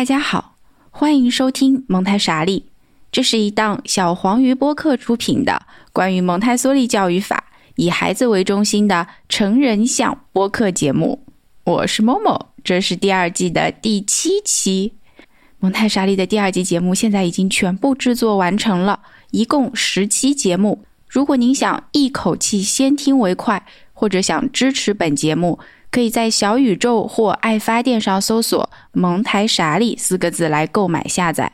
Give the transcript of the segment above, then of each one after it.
大家好，欢迎收听蒙台傻利。这是一档小黄鱼播客出品的关于蒙台梭利教育法、以孩子为中心的成人向播客节目。我是某某，这是第二季的第七期。蒙台傻利的第二季节目现在已经全部制作完成了，一共十期节目。如果您想一口气先听为快，或者想支持本节目，可以在小宇宙或爱发电上搜索“蒙台傻里”四个字来购买下载。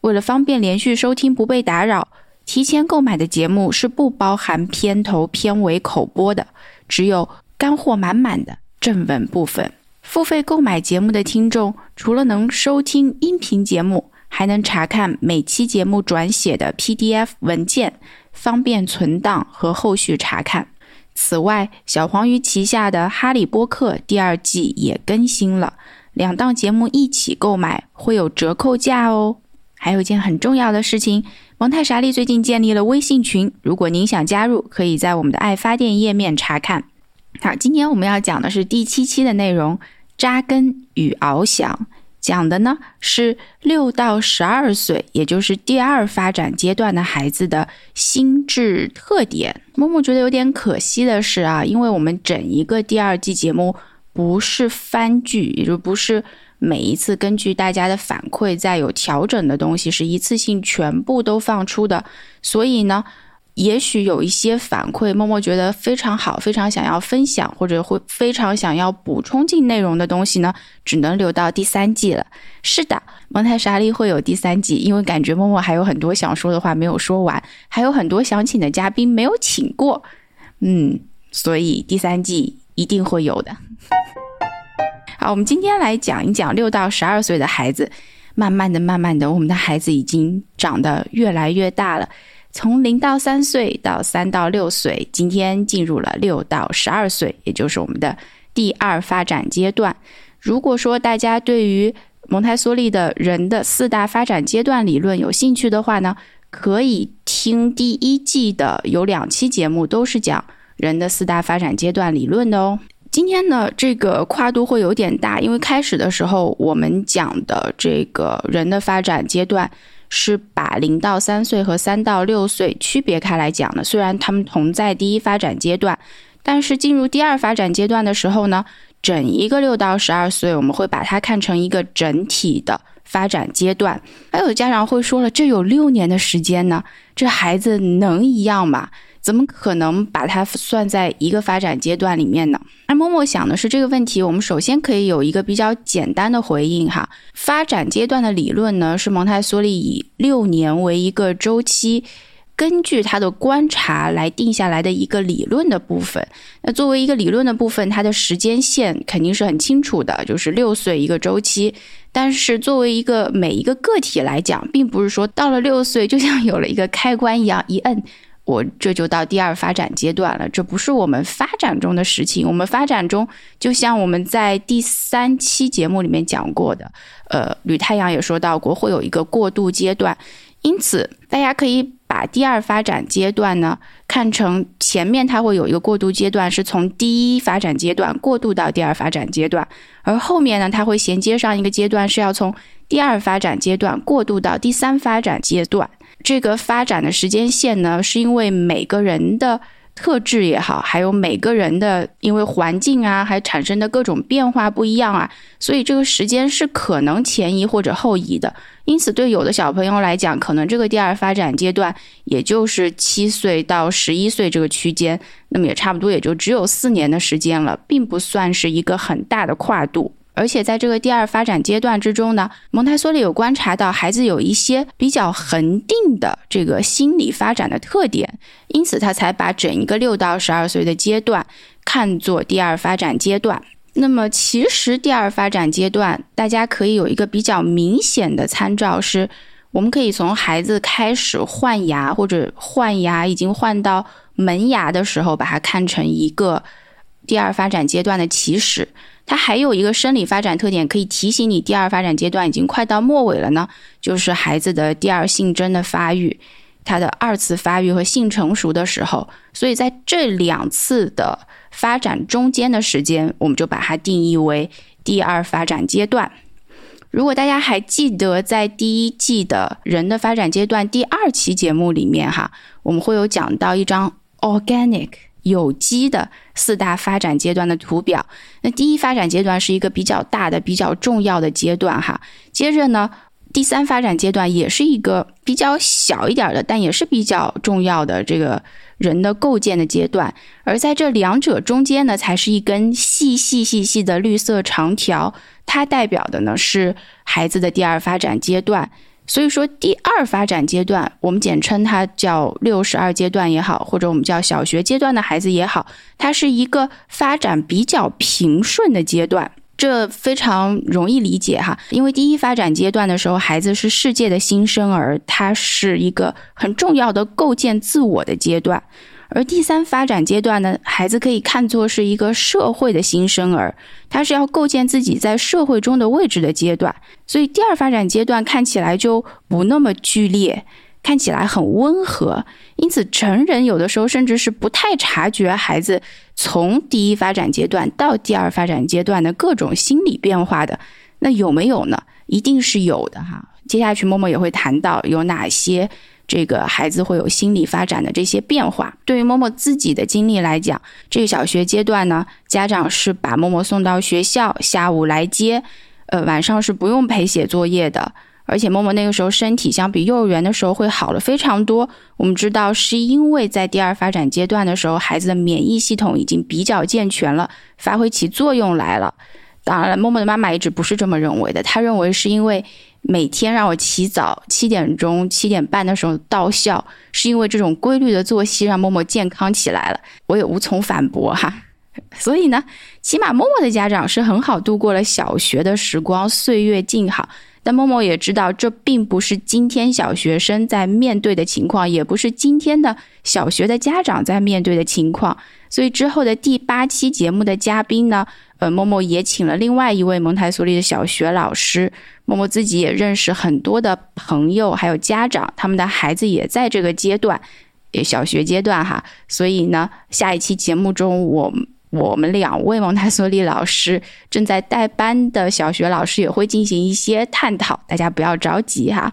为了方便连续收听不被打扰，提前购买的节目是不包含片头、片尾口播的，只有干货满满的正文部分。付费购买节目的听众，除了能收听音频节目，还能查看每期节目转写的 PDF 文件，方便存档和后续查看。此外，小黄鱼旗下的《哈利波特》第二季也更新了，两档节目一起购买会有折扣价哦。还有一件很重要的事情，蒙太莎利最近建立了微信群，如果您想加入，可以在我们的爱发电页面查看。好，今天我们要讲的是第七期的内容：扎根与翱翔。讲的呢是六到十二岁，也就是第二发展阶段的孩子的心智特点。默默觉得有点可惜的是啊，因为我们整一个第二季节目不是番剧，也就不是每一次根据大家的反馈再有调整的东西，是一次性全部都放出的，所以呢。也许有一些反馈，默默觉得非常好，非常想要分享，或者会非常想要补充进内容的东西呢，只能留到第三季了。是的，蒙太莎利会有第三季，因为感觉默默还有很多想说的话没有说完，还有很多想请的嘉宾没有请过，嗯，所以第三季一定会有的。好，我们今天来讲一讲六到十二岁的孩子，慢慢的、慢慢的，我们的孩子已经长得越来越大了。从零到三岁到三到六岁，今天进入了六到十二岁，也就是我们的第二发展阶段。如果说大家对于蒙台梭利的人的四大发展阶段理论有兴趣的话呢，可以听第一季的有两期节目，都是讲人的四大发展阶段理论的哦。今天呢，这个跨度会有点大，因为开始的时候我们讲的这个人的发展阶段。是把零到三岁和三到六岁区别开来讲的。虽然他们同在第一发展阶段，但是进入第二发展阶段的时候呢，整一个六到十二岁，我们会把它看成一个整体的发展阶段。还有家长会说了，这有六年的时间呢，这孩子能一样吗？怎么可能把它算在一个发展阶段里面呢？那默默想的是这个问题，我们首先可以有一个比较简单的回应哈。发展阶段的理论呢，是蒙台梭利以六年为一个周期，根据他的观察来定下来的一个理论的部分。那作为一个理论的部分，它的时间线肯定是很清楚的，就是六岁一个周期。但是作为一个每一个个体来讲，并不是说到了六岁就像有了一个开关一样，一摁。我这就到第二发展阶段了，这不是我们发展中的事情。我们发展中，就像我们在第三期节目里面讲过的，呃，吕太阳也说到过，会有一个过渡阶段。因此，大家可以把第二发展阶段呢看成前面它会有一个过渡阶段，是从第一发展阶段过渡到第二发展阶段，而后面呢，它会衔接上一个阶段，是要从第二发展阶段过渡到第三发展阶段。这个发展的时间线呢，是因为每个人的特质也好，还有每个人的因为环境啊，还产生的各种变化不一样啊，所以这个时间是可能前移或者后移的。因此，对有的小朋友来讲，可能这个第二发展阶段也就是七岁到十一岁这个区间，那么也差不多也就只有四年的时间了，并不算是一个很大的跨度。而且在这个第二发展阶段之中呢，蒙台梭利有观察到孩子有一些比较恒定的这个心理发展的特点，因此他才把整一个六到十二岁的阶段看作第二发展阶段。那么其实第二发展阶段，大家可以有一个比较明显的参照，是我们可以从孩子开始换牙或者换牙已经换到门牙的时候，把它看成一个第二发展阶段的起始。它还有一个生理发展特点，可以提醒你第二发展阶段已经快到末尾了呢，就是孩子的第二性征的发育，他的二次发育和性成熟的时候。所以在这两次的发展中间的时间，我们就把它定义为第二发展阶段。如果大家还记得，在第一季的人的发展阶段第二期节目里面，哈，我们会有讲到一张 organic 有机的四大发展阶段的图表。那第一发展阶段是一个比较大的、比较重要的阶段，哈。接着呢，第三发展阶段也是一个比较小一点的，但也是比较重要的这个。人的构建的阶段，而在这两者中间呢，才是一根细细细细的绿色长条，它代表的呢是孩子的第二发展阶段。所以说，第二发展阶段，我们简称它叫六十二阶段也好，或者我们叫小学阶段的孩子也好，它是一个发展比较平顺的阶段。这非常容易理解哈，因为第一发展阶段的时候，孩子是世界的新生儿，他是一个很重要的构建自我的阶段；而第三发展阶段呢，孩子可以看作是一个社会的新生儿，他是要构建自己在社会中的位置的阶段。所以第二发展阶段看起来就不那么剧烈。看起来很温和，因此成人有的时候甚至是不太察觉孩子从第一发展阶段到第二发展阶段的各种心理变化的。那有没有呢？一定是有的哈。接下去默默也会谈到有哪些这个孩子会有心理发展的这些变化。对于默默自己的经历来讲，这个小学阶段呢，家长是把默默送到学校，下午来接，呃，晚上是不用陪写作业的。而且默默那个时候身体相比幼儿园的时候会好了非常多。我们知道是因为在第二发展阶段的时候，孩子的免疫系统已经比较健全了，发挥起作用来了。当然了，默默的妈妈一直不是这么认为的，她认为是因为每天让我起早七点钟、七点半的时候到校，是因为这种规律的作息让默默健康起来了。我也无从反驳哈。所以呢，起码默默的家长是很好度过了小学的时光，岁月静好。但默默也知道，这并不是今天小学生在面对的情况，也不是今天的小学的家长在面对的情况。所以之后的第八期节目的嘉宾呢，呃，默默也请了另外一位蒙台梭利的小学老师。默默自己也认识很多的朋友，还有家长，他们的孩子也在这个阶段，也小学阶段哈。所以呢，下一期节目中我。我们两位蒙台梭利老师正在带班的小学老师也会进行一些探讨，大家不要着急哈。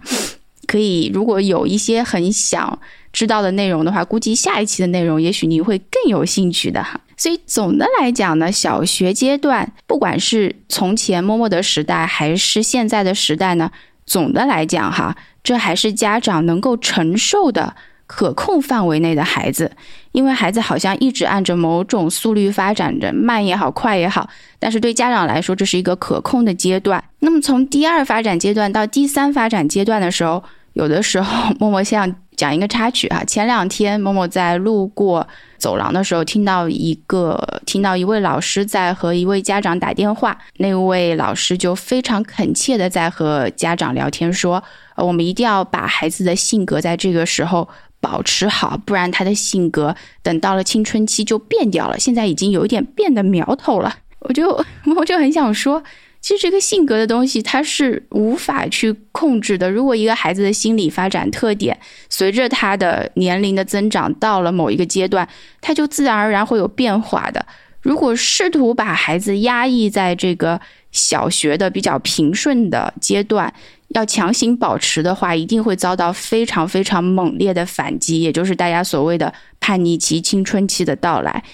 可以，如果有一些很想知道的内容的话，估计下一期的内容也许你会更有兴趣的哈。所以总的来讲呢，小学阶段，不管是从前默默的时代还是现在的时代呢，总的来讲哈，这还是家长能够承受的。可控范围内的孩子，因为孩子好像一直按着某种速率发展着，慢也好，快也好，但是对家长来说，这是一个可控的阶段。那么从第二发展阶段到第三发展阶段的时候，有的时候默默像讲一个插曲哈。前两天默默在路过走廊的时候，听到一个听到一位老师在和一位家长打电话，那位老师就非常恳切的在和家长聊天，说，呃，我们一定要把孩子的性格在这个时候。保持好，不然他的性格等到了青春期就变掉了。现在已经有一点变的苗头了，我就 我就很想说，其实这个性格的东西它是无法去控制的。如果一个孩子的心理发展特点随着他的年龄的增长到了某一个阶段，他就自然而然会有变化的。如果试图把孩子压抑在这个小学的比较平顺的阶段，要强行保持的话，一定会遭到非常非常猛烈的反击，也就是大家所谓的叛逆期、青春期的到来。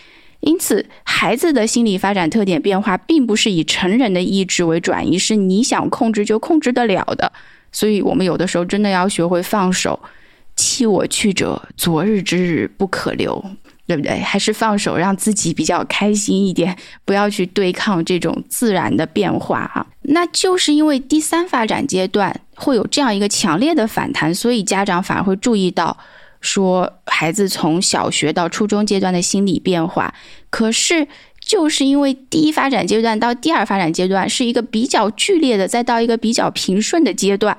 因此，孩子的心理发展特点变化，并不是以成人的意志为转移，是你想控制就控制得了的。所以，我们有的时候真的要学会放手。弃我去者，昨日之日不可留。对不对？还是放手，让自己比较开心一点，不要去对抗这种自然的变化哈。那就是因为第三发展阶段会有这样一个强烈的反弹，所以家长反而会注意到，说孩子从小学到初中阶段的心理变化。可是就是因为第一发展阶段到第二发展阶段是一个比较剧烈的，再到一个比较平顺的阶段。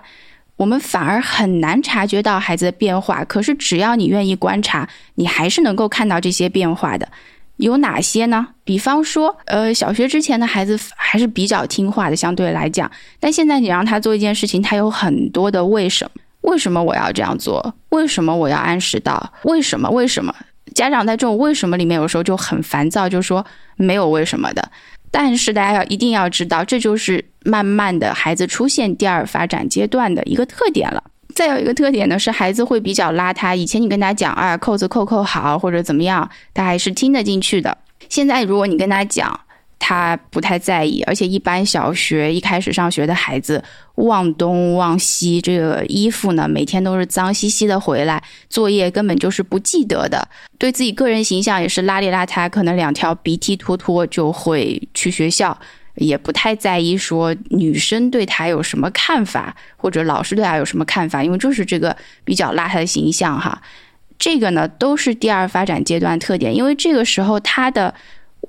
我们反而很难察觉到孩子的变化，可是只要你愿意观察，你还是能够看到这些变化的。有哪些呢？比方说，呃，小学之前的孩子还是比较听话的，相对来讲。但现在你让他做一件事情，他有很多的为什么？为什么我要这样做？为什么我要按时到？为什么？为什么？家长在这种为什么里面，有时候就很烦躁，就说没有为什么的。但是大家要一定要知道，这就是慢慢的孩子出现第二发展阶段的一个特点了。再有一个特点呢，是孩子会比较邋遢。以前你跟他讲啊，扣子扣扣好或者怎么样，他还是听得进去的。现在如果你跟他讲，他不太在意，而且一般小学一开始上学的孩子忘东忘西，这个衣服呢每天都是脏兮兮的回来，作业根本就是不记得的，对自己个人形象也是邋里邋遢，可能两条鼻涕拖拖就会去学校，也不太在意说女生对他有什么看法，或者老师对他有什么看法，因为就是这个比较邋遢的形象哈，这个呢都是第二发展阶段特点，因为这个时候他的。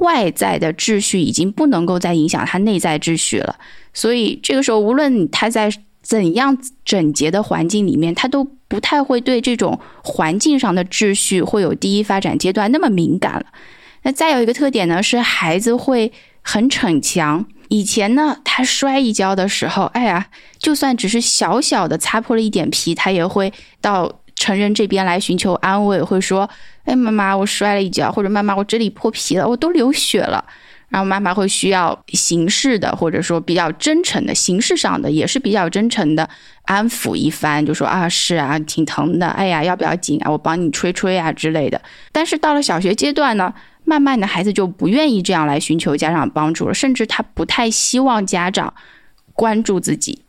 外在的秩序已经不能够再影响他内在秩序了，所以这个时候，无论他在怎样整洁的环境里面，他都不太会对这种环境上的秩序会有第一发展阶段那么敏感了。那再有一个特点呢，是孩子会很逞强。以前呢，他摔一跤的时候，哎呀，就算只是小小的擦破了一点皮，他也会到成人这边来寻求安慰，会说。哎，妈妈，我摔了一跤，或者妈妈，我这里破皮了，我都流血了。然后妈妈会需要形式的，或者说比较真诚的，形式上的也是比较真诚的安抚一番，就说啊，是啊，挺疼的。哎呀，要不要紧啊？我帮你吹吹啊之类的。但是到了小学阶段呢，慢慢的孩子就不愿意这样来寻求家长帮助了，甚至他不太希望家长关注自己，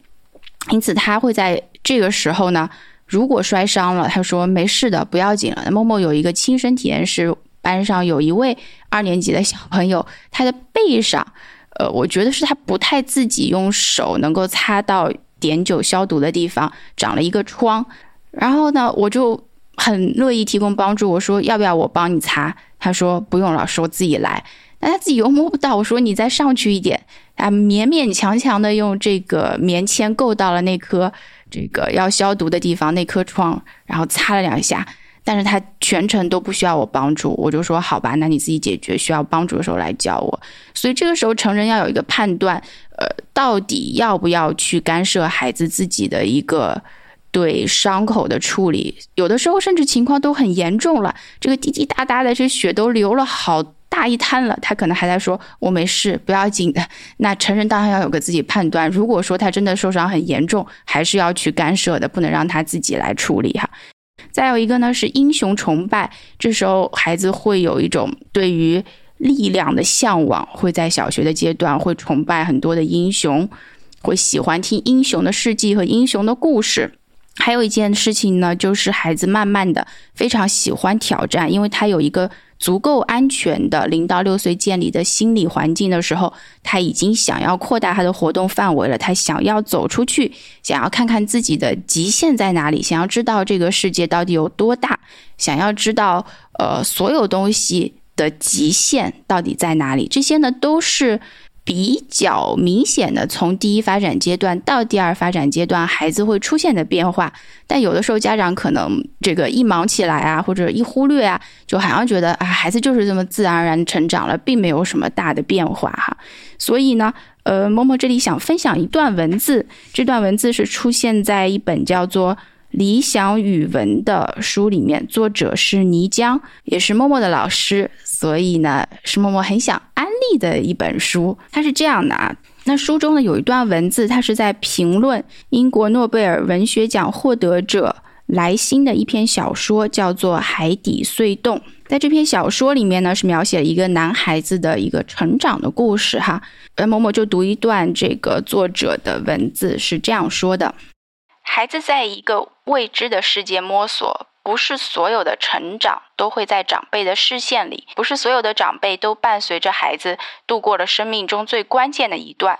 因此他会在这个时候呢。如果摔伤了，他说没事的，不要紧了。默默有一个亲身体验是，班上有一位二年级的小朋友，他的背上，呃，我觉得是他不太自己用手能够擦到碘酒消毒的地方长了一个疮。然后呢，我就很乐意提供帮助，我说要不要我帮你擦？他说不用，老师我自己来。那他自己又摸不到，我说你再上去一点，啊，勉勉强强的用这个 棉签够到了那颗。这个要消毒的地方那颗疮，然后擦了两下，但是他全程都不需要我帮助，我就说好吧，那你自己解决，需要帮助的时候来教我。所以这个时候成人要有一个判断，呃，到底要不要去干涉孩子自己的一个对伤口的处理？有的时候甚至情况都很严重了，这个滴滴答答的，这血都流了好。大一摊了，他可能还在说“我没事，不要紧的”。那成人当然要有个自己判断。如果说他真的受伤很严重，还是要去干涉的，不能让他自己来处理哈。再有一个呢是英雄崇拜，这时候孩子会有一种对于力量的向往，会在小学的阶段会崇拜很多的英雄，会喜欢听英雄的事迹和英雄的故事。还有一件事情呢，就是孩子慢慢的非常喜欢挑战，因为他有一个。足够安全的零到六岁建立的心理环境的时候，他已经想要扩大他的活动范围了。他想要走出去，想要看看自己的极限在哪里，想要知道这个世界到底有多大，想要知道呃所有东西的极限到底在哪里。这些呢都是。比较明显的，从第一发展阶段到第二发展阶段，孩子会出现的变化。但有的时候家长可能这个一忙起来啊，或者一忽略啊，就好像觉得啊，孩子就是这么自然而然成长了，并没有什么大的变化哈。所以呢，呃，某某这里想分享一段文字，这段文字是出现在一本叫做。理想语文的书里面，作者是倪江，也是默默的老师，所以呢，是默默很想安利的一本书。它是这样的啊，那书中呢有一段文字，它是在评论英国诺贝尔文学奖获得者莱辛的一篇小说，叫做《海底隧洞》。在这篇小说里面呢，是描写了一个男孩子的一个成长的故事哈。呃默默就读一段这个作者的文字，是这样说的。孩子在一个未知的世界摸索，不是所有的成长都会在长辈的视线里，不是所有的长辈都伴随着孩子度过了生命中最关键的一段。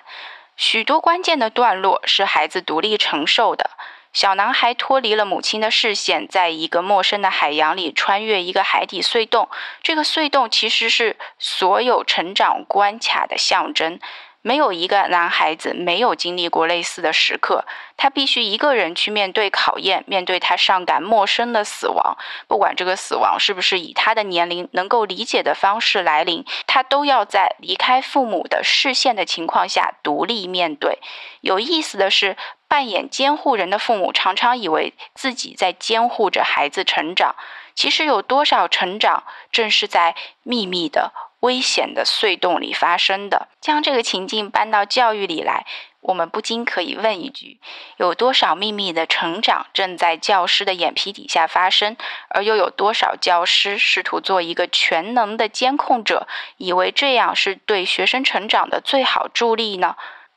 许多关键的段落是孩子独立承受的。小男孩脱离了母亲的视线，在一个陌生的海洋里穿越一个海底隧洞。这个隧洞其实是所有成长关卡的象征。没有一个男孩子没有经历过类似的时刻，他必须一个人去面对考验，面对他尚感陌生的死亡。不管这个死亡是不是以他的年龄能够理解的方式来临，他都要在离开父母的视线的情况下独立面对。有意思的是，扮演监护人的父母常常以为自己在监护着孩子成长，其实有多少成长正是在秘密的。危险的隧洞里发生的。将这个情境搬到教育里来，我们不禁可以问一句：有多少秘密的成长正在教师的眼皮底下发生？而又有多少教师试图做一个全能的监控者，以为这样是对学生成长的最好助力呢？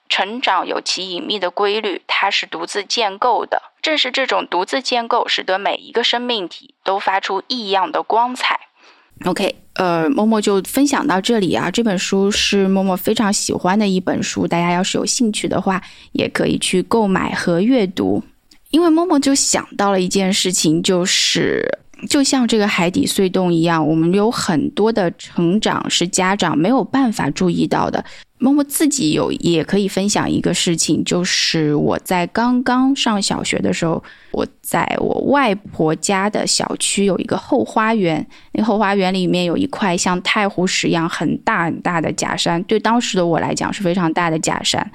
成长有其隐秘的规律，它是独自建构的。正是这种独自建构，使得每一个生命体都发出异样的光彩。OK，呃，默默就分享到这里啊。这本书是默默非常喜欢的一本书，大家要是有兴趣的话，也可以去购买和阅读。因为默默就想到了一件事情，就是就像这个海底隧洞一样，我们有很多的成长是家长没有办法注意到的。默默自己有也可以分享一个事情，就是我在刚刚上小学的时候，我在我外婆家的小区有一个后花园，那后花园里面有一块像太湖石一样很大很大的假山，对当时的我来讲是非常大的假山。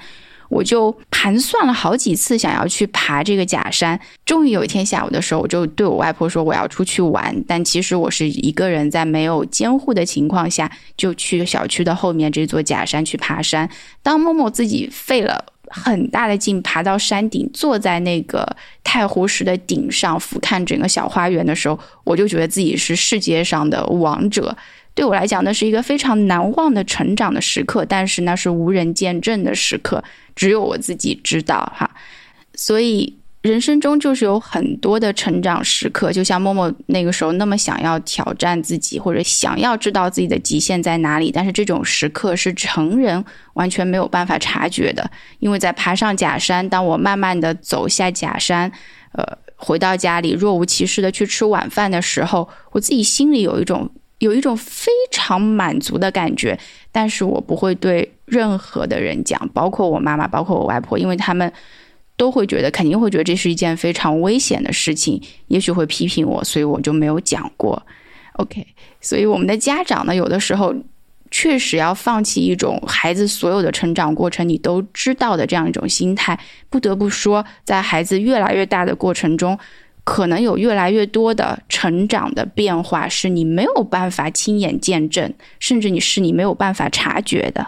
我就盘算了好几次，想要去爬这个假山。终于有一天下午的时候，我就对我外婆说：“我要出去玩。”但其实我是一个人，在没有监护的情况下，就去小区的后面这座假山去爬山。当默默自己费了很大的劲爬到山顶，坐在那个太湖石的顶上，俯瞰整个小花园的时候，我就觉得自己是世界上的王者。对我来讲，那是一个非常难忘的成长的时刻，但是那是无人见证的时刻，只有我自己知道哈。所以人生中就是有很多的成长时刻，就像默默那个时候那么想要挑战自己，或者想要知道自己的极限在哪里，但是这种时刻是成人完全没有办法察觉的，因为在爬上假山，当我慢慢的走下假山，呃，回到家里若无其事的去吃晚饭的时候，我自己心里有一种。有一种非常满足的感觉，但是我不会对任何的人讲，包括我妈妈，包括我外婆，因为他们都会觉得，肯定会觉得这是一件非常危险的事情，也许会批评我，所以我就没有讲过。OK，所以我们的家长呢，有的时候确实要放弃一种孩子所有的成长过程你都知道的这样一种心态，不得不说，在孩子越来越大的过程中。可能有越来越多的成长的变化是你没有办法亲眼见证，甚至你是你没有办法察觉的。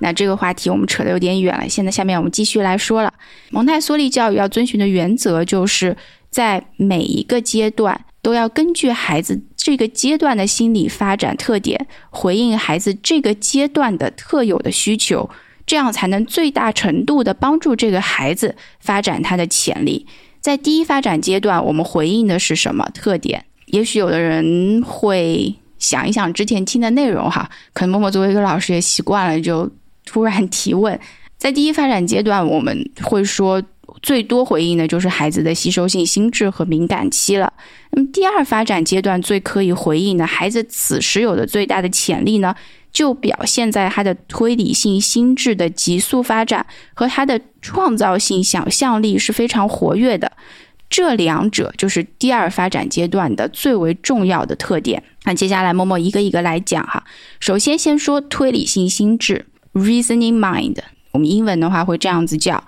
那这个话题我们扯得有点远了，现在下面我们继续来说了。蒙台梭利教育要遵循的原则，就是在每一个阶段都要根据孩子这个阶段的心理发展特点，回应孩子这个阶段的特有的需求，这样才能最大程度的帮助这个孩子发展他的潜力。在第一发展阶段，我们回应的是什么特点？也许有的人会想一想之前听的内容，哈，可能默默作为一个老师也习惯了，就突然提问。在第一发展阶段，我们会说最多回应的就是孩子的吸收性心智和敏感期了。那么第二发展阶段最可以回应的孩子此时有的最大的潜力呢？就表现在他的推理性心智的急速发展和他的创造性想象力是非常活跃的，这两者就是第二发展阶段的最为重要的特点。那接下来默默一个一个来讲哈。首先先说推理性心智 （reasoning mind），我们英文的话会这样子叫。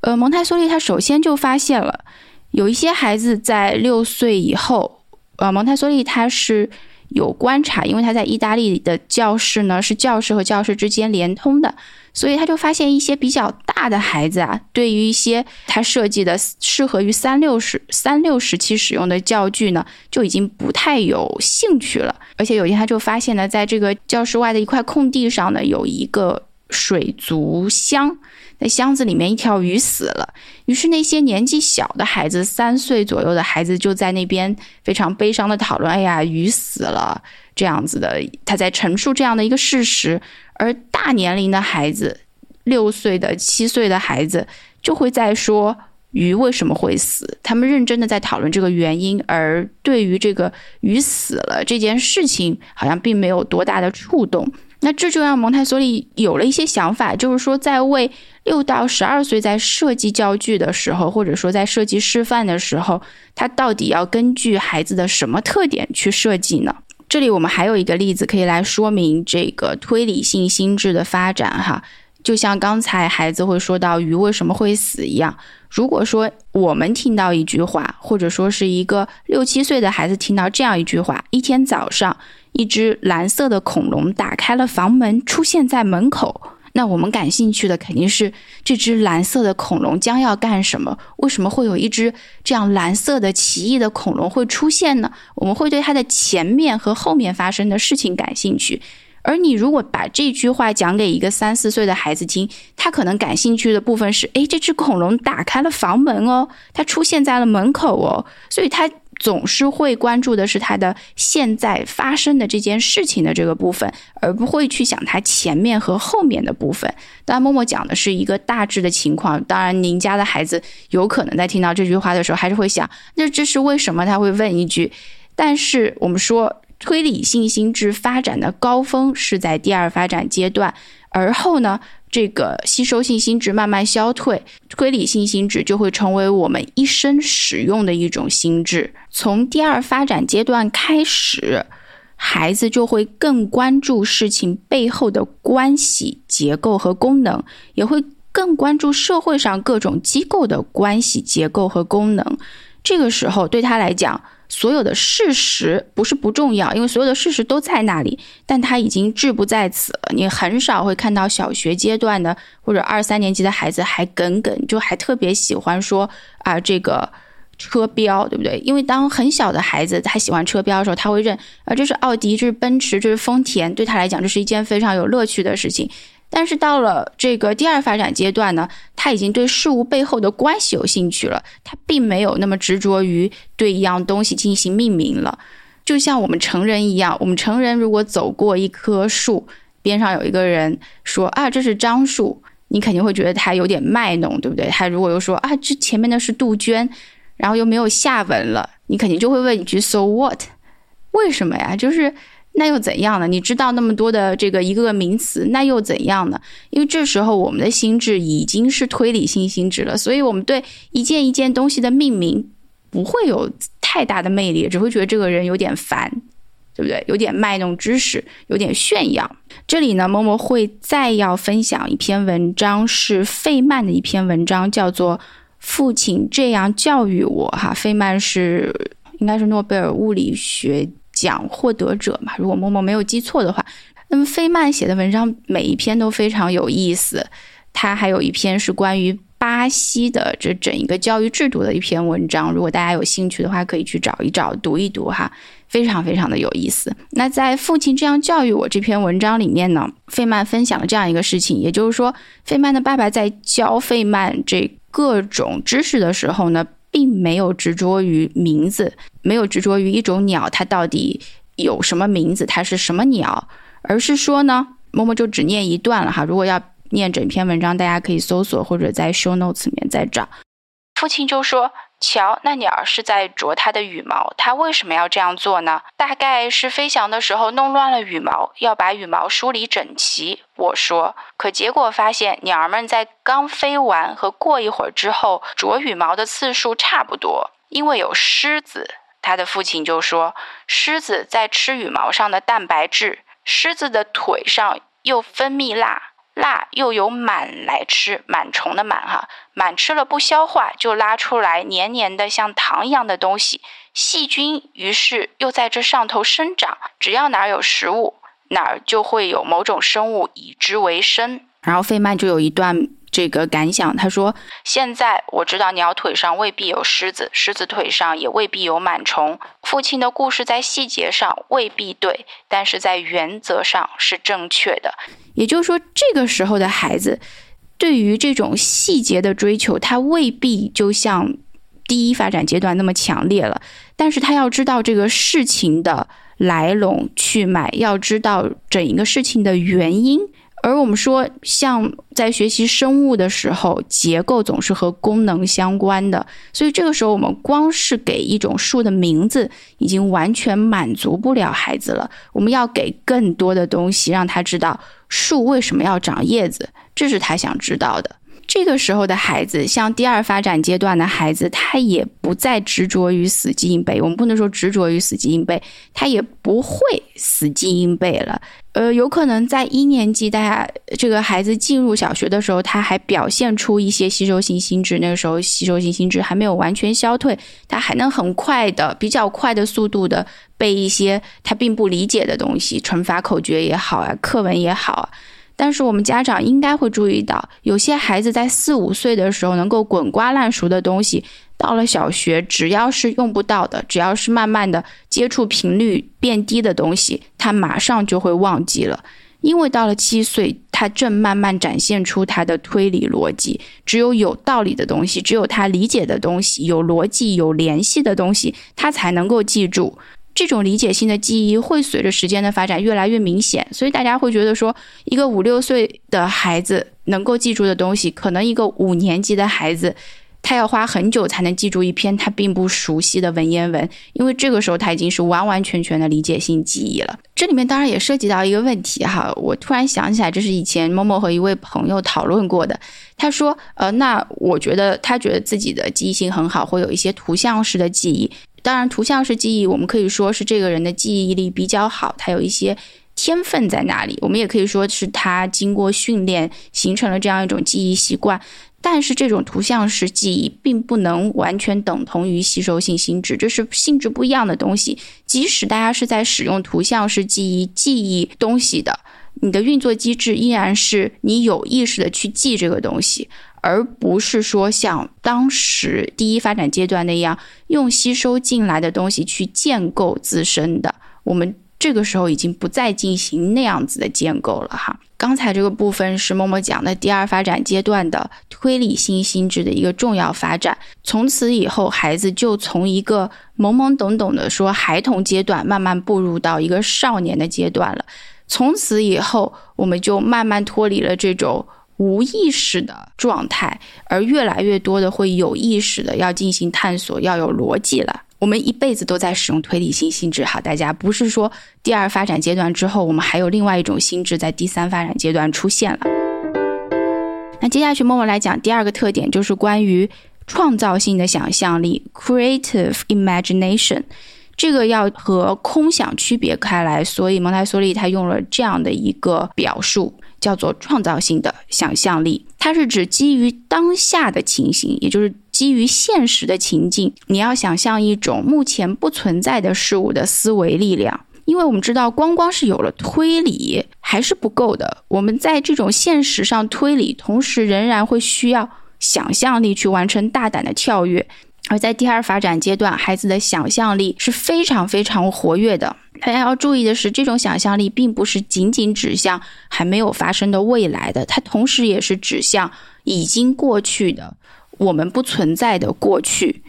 呃，蒙台梭利他首先就发现了有一些孩子在六岁以后，呃，蒙台梭利他是。有观察，因为他在意大利的教室呢，是教室和教室之间连通的，所以他就发现一些比较大的孩子啊，对于一些他设计的适合于三六时三六时期使用的教具呢，就已经不太有兴趣了。而且有一天他就发现呢，在这个教室外的一块空地上呢，有一个水族箱。在箱子里面，一条鱼死了。于是那些年纪小的孩子，三岁左右的孩子，就在那边非常悲伤的讨论：“哎呀，鱼死了。”这样子的，他在陈述这样的一个事实。而大年龄的孩子，六岁的、七岁的孩子，就会在说鱼为什么会死。他们认真的在讨论这个原因，而对于这个鱼死了这件事情，好像并没有多大的触动。那这就让蒙台梭利有了一些想法，就是说，在为六到十二岁在设计教具的时候，或者说在设计示范的时候，他到底要根据孩子的什么特点去设计呢？这里我们还有一个例子可以来说明这个推理性心智的发展，哈。就像刚才孩子会说到鱼为什么会死一样，如果说我们听到一句话，或者说是一个六七岁的孩子听到这样一句话：一天早上，一只蓝色的恐龙打开了房门，出现在门口。那我们感兴趣的肯定是这只蓝色的恐龙将要干什么？为什么会有一只这样蓝色的奇异的恐龙会出现呢？我们会对它的前面和后面发生的事情感兴趣。而你如果把这句话讲给一个三四岁的孩子听，他可能感兴趣的部分是：诶，这只恐龙打开了房门哦，它出现在了门口哦，所以他。总是会关注的是他的现在发生的这件事情的这个部分，而不会去想他前面和后面的部分。当然，默默讲的是一个大致的情况。当然，您家的孩子有可能在听到这句话的时候，还是会想，那这是为什么？他会问一句。但是我们说，推理性心智发展的高峰是在第二发展阶段，而后呢？这个吸收性心智慢慢消退，推理性心智就会成为我们一生使用的一种心智。从第二发展阶段开始，孩子就会更关注事情背后的关系结构和功能，也会更关注社会上各种机构的关系结构和功能。这个时候，对他来讲。所有的事实不是不重要，因为所有的事实都在那里，但他已经志不在此了。你很少会看到小学阶段的或者二三年级的孩子还耿耿，就还特别喜欢说啊这个车标，对不对？因为当很小的孩子他喜欢车标的时候，他会认啊这是奥迪，这是奔驰，这是丰田，对他来讲这是一件非常有乐趣的事情。但是到了这个第二发展阶段呢，他已经对事物背后的关系有兴趣了，他并没有那么执着于对一样东西进行命名了。就像我们成人一样，我们成人如果走过一棵树，边上有一个人说啊这是樟树，你肯定会觉得他有点卖弄，对不对？他如果又说啊这前面的是杜鹃，然后又没有下文了，你肯定就会问一句 So what？为什么呀？就是。那又怎样呢？你知道那么多的这个一个个名词，那又怎样呢？因为这时候我们的心智已经是推理性心智了，所以我们对一件一件东西的命名不会有太大的魅力，只会觉得这个人有点烦，对不对？有点卖弄知识，有点炫耀。这里呢，默默会再要分享一篇文章，是费曼的一篇文章，叫做《父亲这样教育我》。哈，费曼是应该是诺贝尔物理学。奖获得者嘛，如果默默没有记错的话，那么费曼写的文章每一篇都非常有意思。他还有一篇是关于巴西的这整一个教育制度的一篇文章，如果大家有兴趣的话，可以去找一找读一读哈，非常非常的有意思。那在《父亲这样教育我》这篇文章里面呢，费曼分享了这样一个事情，也就是说，费曼的爸爸在教费曼这各种知识的时候呢。并没有执着于名字，没有执着于一种鸟，它到底有什么名字，它是什么鸟，而是说呢，默默就只念一段了哈。如果要念整篇文章，大家可以搜索或者在 show notes 里面再找。父亲就说。瞧，那鸟儿是在啄它的羽毛。它为什么要这样做呢？大概是飞翔的时候弄乱了羽毛，要把羽毛梳理整齐。我说，可结果发现，鸟儿们在刚飞完和过一会儿之后，啄羽毛的次数差不多。因为有狮子，他的父亲就说，狮子在吃羽毛上的蛋白质，狮子的腿上又分泌蜡。蜡又有螨来吃，螨虫的螨哈，螨吃了不消化，就拉出来黏黏的像糖一样的东西，细菌于是又在这上头生长。只要哪有食物，哪儿就会有某种生物以之为生。然后费曼就有一段。这个感想，他说：“现在我知道鸟腿上未必有狮子，狮子腿上也未必有螨虫。父亲的故事在细节上未必对，但是在原则上是正确的。也就是说，这个时候的孩子对于这种细节的追求，他未必就像第一发展阶段那么强烈了。但是他要知道这个事情的来龙去脉，要知道整一个事情的原因。”而我们说，像在学习生物的时候，结构总是和功能相关的，所以这个时候我们光是给一种树的名字，已经完全满足不了孩子了。我们要给更多的东西，让他知道树为什么要长叶子，这是他想知道的。这个时候的孩子，像第二发展阶段的孩子，他也不再执着于死记硬背。我们不能说执着于死记硬背，他也不会死记硬背了。呃，有可能在一年级，大家这个孩子进入小学的时候，他还表现出一些吸收性心智。那个时候，吸收性心智还没有完全消退，他还能很快的、比较快的速度的背一些他并不理解的东西，乘法口诀也好啊，课文也好啊。但是我们家长应该会注意到，有些孩子在四五岁的时候能够滚瓜烂熟的东西，到了小学，只要是用不到的，只要是慢慢的接触频率变低的东西，他马上就会忘记了。因为到了七岁，他正慢慢展现出他的推理逻辑，只有有道理的东西，只有他理解的东西，有逻辑、有联系的东西，他才能够记住。这种理解性的记忆会随着时间的发展越来越明显，所以大家会觉得说，一个五六岁的孩子能够记住的东西，可能一个五年级的孩子，他要花很久才能记住一篇他并不熟悉的文言文，因为这个时候他已经是完完全全的理解性记忆了。这里面当然也涉及到一个问题哈，我突然想起来，这是以前默默和一位朋友讨论过的。他说，呃，那我觉得他觉得自己的记忆性很好，会有一些图像式的记忆。当然，图像式记忆，我们可以说是这个人的记忆力比较好，他有一些天分在那里。我们也可以说是他经过训练形成了这样一种记忆习惯。但是，这种图像式记忆并不能完全等同于吸收性心智，这是性质不一样的东西。即使大家是在使用图像式记忆记忆东西的，你的运作机制依然是你有意识的去记这个东西。而不是说像当时第一发展阶段那样，用吸收进来的东西去建构自身的。我们这个时候已经不再进行那样子的建构了哈。刚才这个部分是默默讲的第二发展阶段的推理性心智的一个重要发展。从此以后，孩子就从一个懵懵懂懂的说孩童阶段，慢慢步入到一个少年的阶段了。从此以后，我们就慢慢脱离了这种。无意识的状态，而越来越多的会有意识的要进行探索，要有逻辑了。我们一辈子都在使用推理性心智，哈，大家不是说第二发展阶段之后，我们还有另外一种心智在第三发展阶段出现了。那接下去默默来讲第二个特点，就是关于创造性的想象力 （creative imagination）。这个要和空想区别开来，所以蒙台梭利他用了这样的一个表述。叫做创造性的想象力，它是指基于当下的情形，也就是基于现实的情境，你要想象一种目前不存在的事物的思维力量。因为我们知道，光光是有了推理还是不够的，我们在这种现实上推理，同时仍然会需要想象力去完成大胆的跳跃。而在第二发展阶段，孩子的想象力是非常非常活跃的。大家要注意的是，这种想象力并不是仅仅指向还没有发生的未来的，它同时也是指向已经过去的、我们不存在的过去。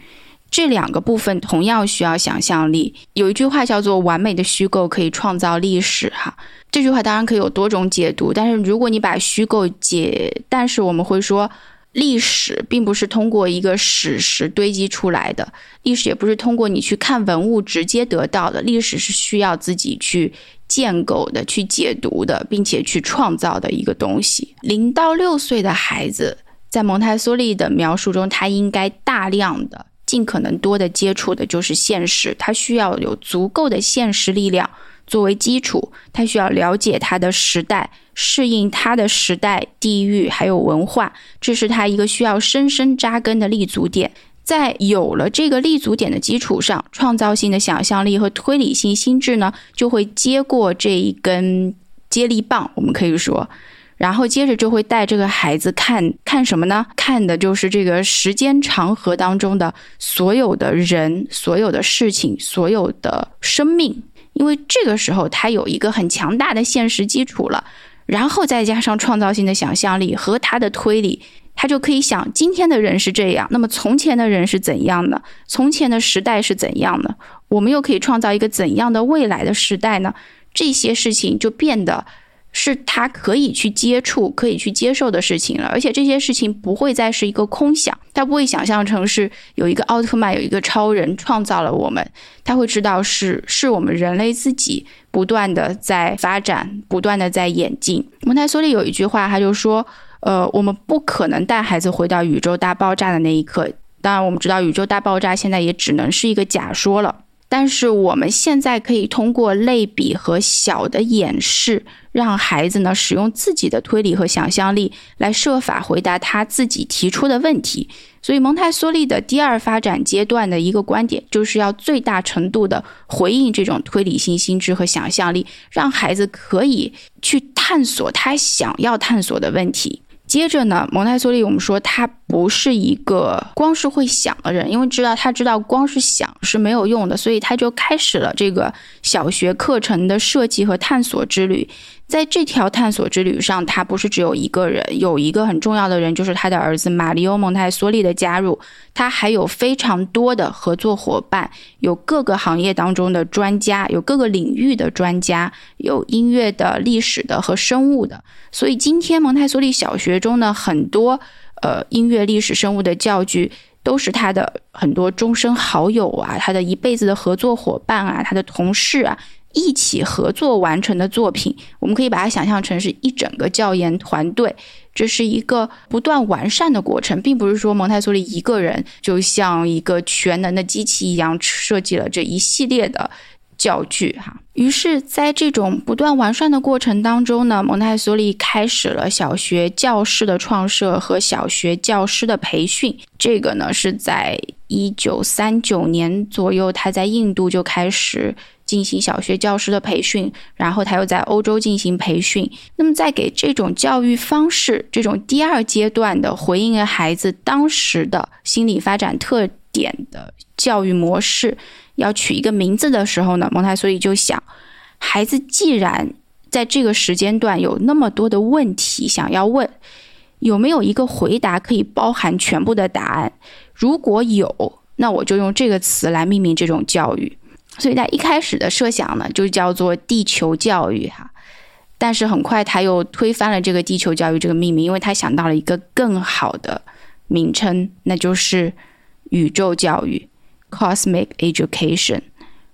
这两个部分同样需要想象力。有一句话叫做“完美的虚构可以创造历史”，哈，这句话当然可以有多种解读，但是如果你把虚构解，但是我们会说。历史并不是通过一个史实堆积出来的，历史也不是通过你去看文物直接得到的，历史是需要自己去建构的、去解读的，并且去创造的一个东西。零到六岁的孩子，在蒙台梭利的描述中，他应该大量的、尽可能多的接触的就是现实，他需要有足够的现实力量。作为基础，他需要了解他的时代，适应他的时代、地域还有文化，这是他一个需要深深扎根的立足点。在有了这个立足点的基础上，创造性的想象力和推理性心智呢，就会接过这一根接力棒，我们可以说，然后接着就会带这个孩子看看什么呢？看的就是这个时间长河当中的所有的人、所有的事情、所有的生命。因为这个时候他有一个很强大的现实基础了，然后再加上创造性的想象力和他的推理，他就可以想今天的人是这样，那么从前的人是怎样的？从前的时代是怎样的？我们又可以创造一个怎样的未来的时代呢？这些事情就变得。是他可以去接触、可以去接受的事情了，而且这些事情不会再是一个空想，他不会想象成是有一个奥特曼、有一个超人创造了我们，他会知道是是我们人类自己不断的在发展、不断的在演进。蒙台梭利有一句话，他就说：“呃，我们不可能带孩子回到宇宙大爆炸的那一刻。当然，我们知道宇宙大爆炸现在也只能是一个假说了。但是我们现在可以通过类比和小的演示，让孩子呢使用自己的推理和想象力来设法回答他自己提出的问题。所以，蒙台梭利的第二发展阶段的一个观点，就是要最大程度的回应这种推理性心智和想象力，让孩子可以去探索他想要探索的问题。接着呢，蒙台梭利我们说他不是一个光是会想的人，因为知道他知道光是想是没有用的，所以他就开始了这个小学课程的设计和探索之旅。在这条探索之旅上，他不是只有一个人，有一个很重要的人，就是他的儿子马里欧·蒙台梭利的加入。他还有非常多的合作伙伴，有各个行业当中的专家，有各个领域的专家，有音乐的、历史的和生物的。所以今天蒙台梭利小学中的很多呃音乐、历史、生物的教具，都是他的很多终身好友啊，他的一辈子的合作伙伴啊，他的同事啊。一起合作完成的作品，我们可以把它想象成是一整个教研团队，这是一个不断完善的过程，并不是说蒙台梭利一个人就像一个全能的机器一样设计了这一系列的教具哈。于是，在这种不断完善的过程当中呢，蒙台梭利开始了小学教师的创设和小学教师的培训。这个呢，是在一九三九年左右，他在印度就开始。进行小学教师的培训，然后他又在欧洲进行培训。那么，在给这种教育方式、这种第二阶段的回应孩子当时的心理发展特点的教育模式，要取一个名字的时候呢，蒙台梭利就想，孩子既然在这个时间段有那么多的问题想要问，有没有一个回答可以包含全部的答案？如果有，那我就用这个词来命名这种教育。所以他一开始的设想呢，就叫做地球教育哈，但是很快他又推翻了这个地球教育这个命名，因为他想到了一个更好的名称，那就是宇宙教育 （cosmic education）。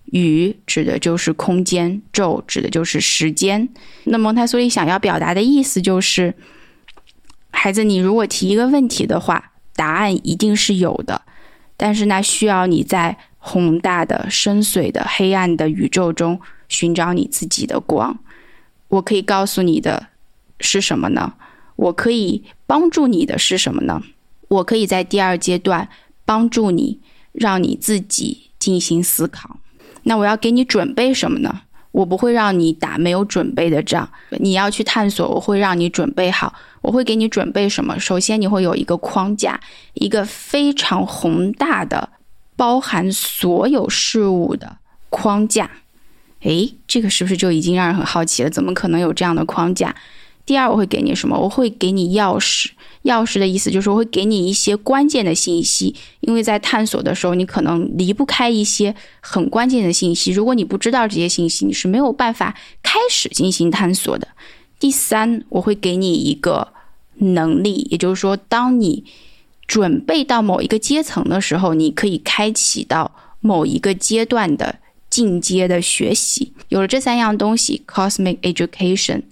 宇指的就是空间，宙指的就是时间。那蒙台梭利想要表达的意思就是，孩子，你如果提一个问题的话，答案一定是有的，但是那需要你在。宏大的、深邃的、黑暗的宇宙中寻找你自己的光。我可以告诉你的是什么呢？我可以帮助你的是什么呢？我可以在第二阶段帮助你，让你自己进行思考。那我要给你准备什么呢？我不会让你打没有准备的仗。你要去探索，我会让你准备好。我会给你准备什么？首先，你会有一个框架，一个非常宏大的。包含所有事物的框架，诶，这个是不是就已经让人很好奇了？怎么可能有这样的框架？第二，我会给你什么？我会给你钥匙。钥匙的意思就是我会给你一些关键的信息，因为在探索的时候，你可能离不开一些很关键的信息。如果你不知道这些信息，你是没有办法开始进行探索的。第三，我会给你一个能力，也就是说，当你。准备到某一个阶层的时候，你可以开启到某一个阶段的进阶的学习。有了这三样东西，cosmic education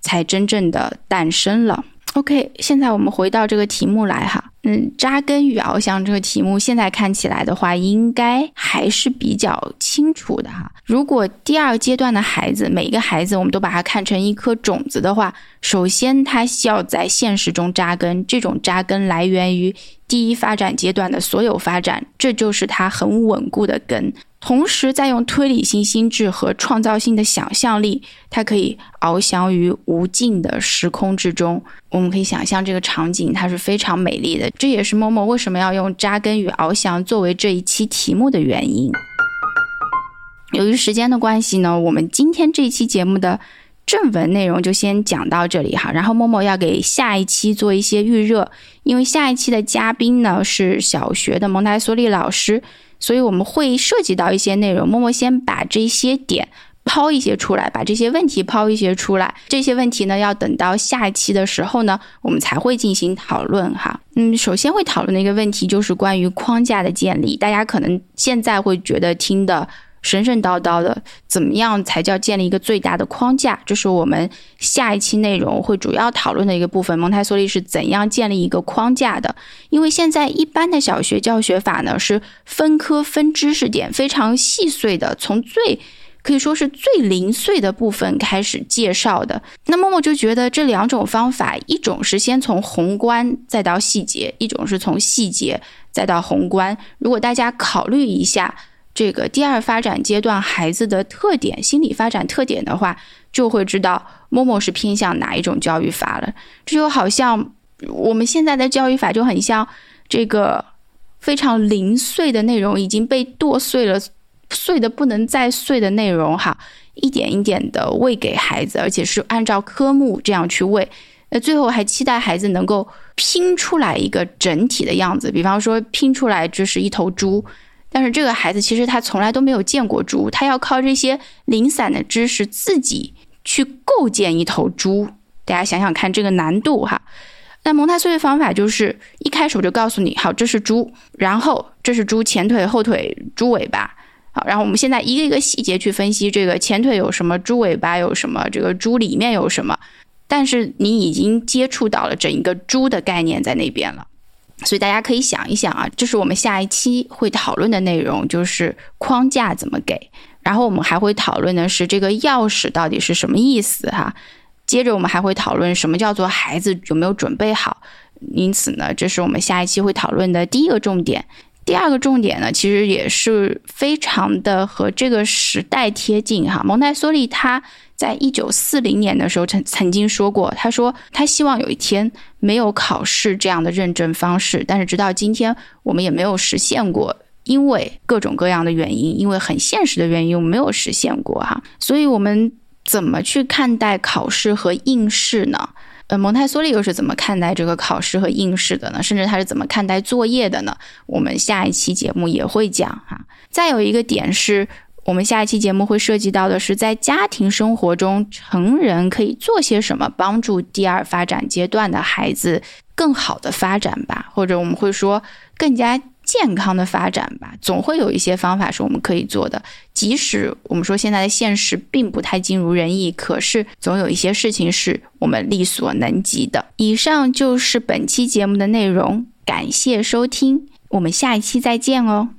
才真正的诞生了。OK，现在我们回到这个题目来哈。嗯，扎根与翱翔这个题目，现在看起来的话，应该还是比较清楚的哈。如果第二阶段的孩子，每一个孩子我们都把它看成一颗种子的话，首先他需要在现实中扎根，这种扎根来源于第一发展阶段的所有发展，这就是他很稳固的根。同时，再用推理性心智和创造性的想象力，它可以翱翔于无尽的时空之中。我们可以想象这个场景，它是非常美丽的。这也是默默为什么要用扎根与翱翔作为这一期题目的原因。由于时间的关系呢，我们今天这一期节目的正文内容就先讲到这里哈。然后默默要给下一期做一些预热，因为下一期的嘉宾呢是小学的蒙台梭利老师。所以我们会涉及到一些内容，默默先把这些点抛一些出来，把这些问题抛一些出来。这些问题呢，要等到下一期的时候呢，我们才会进行讨论哈。嗯，首先会讨论的一个问题就是关于框架的建立。大家可能现在会觉得听的神神叨叨的，怎么样才叫建立一个最大的框架？这是我们下一期内容会主要讨论的一个部分。蒙台梭利是怎样建立一个框架的？因为现在一般的小学教学法呢是分科分知识点，非常细碎的，从最可以说是最零碎的部分开始介绍的。那默默就觉得这两种方法，一种是先从宏观再到细节，一种是从细节再到宏观。如果大家考虑一下。这个第二发展阶段孩子的特点、心理发展特点的话，就会知道默默是偏向哪一种教育法了。这就好像我们现在的教育法就很像这个非常零碎的内容已经被剁碎了，碎的不能再碎的内容哈，一点一点的喂给孩子，而且是按照科目这样去喂。那最后还期待孩子能够拼出来一个整体的样子，比方说拼出来这是一头猪。但是这个孩子其实他从来都没有见过猪，他要靠这些零散的知识自己去构建一头猪。大家想想看这个难度哈。那蒙台梭利方法就是一开始我就告诉你，好，这是猪，然后这是猪前腿、后腿、猪尾巴。好，然后我们现在一个一个细节去分析这个前腿有什么，猪尾巴有什么，这个猪里面有什么。但是你已经接触到了整一个猪的概念在那边了。所以大家可以想一想啊，这是我们下一期会讨论的内容，就是框架怎么给。然后我们还会讨论的是这个钥匙到底是什么意思哈。接着我们还会讨论什么叫做孩子有没有准备好。因此呢，这是我们下一期会讨论的第一个重点。第二个重点呢，其实也是非常的和这个时代贴近哈。蒙台梭利他。在一九四零年的时候，曾曾经说过，他说他希望有一天没有考试这样的认证方式，但是直到今天，我们也没有实现过，因为各种各样的原因，因为很现实的原因，我们没有实现过哈。所以，我们怎么去看待考试和应试呢？呃，蒙台梭利又是怎么看待这个考试和应试的呢？甚至他是怎么看待作业的呢？我们下一期节目也会讲哈。再有一个点是。我们下一期节目会涉及到的是，在家庭生活中，成人可以做些什么，帮助第二发展阶段的孩子更好的发展吧，或者我们会说更加健康的发展吧。总会有一些方法是我们可以做的，即使我们说现在的现实并不太尽如人意，可是总有一些事情是我们力所能及的。以上就是本期节目的内容，感谢收听，我们下一期再见哦。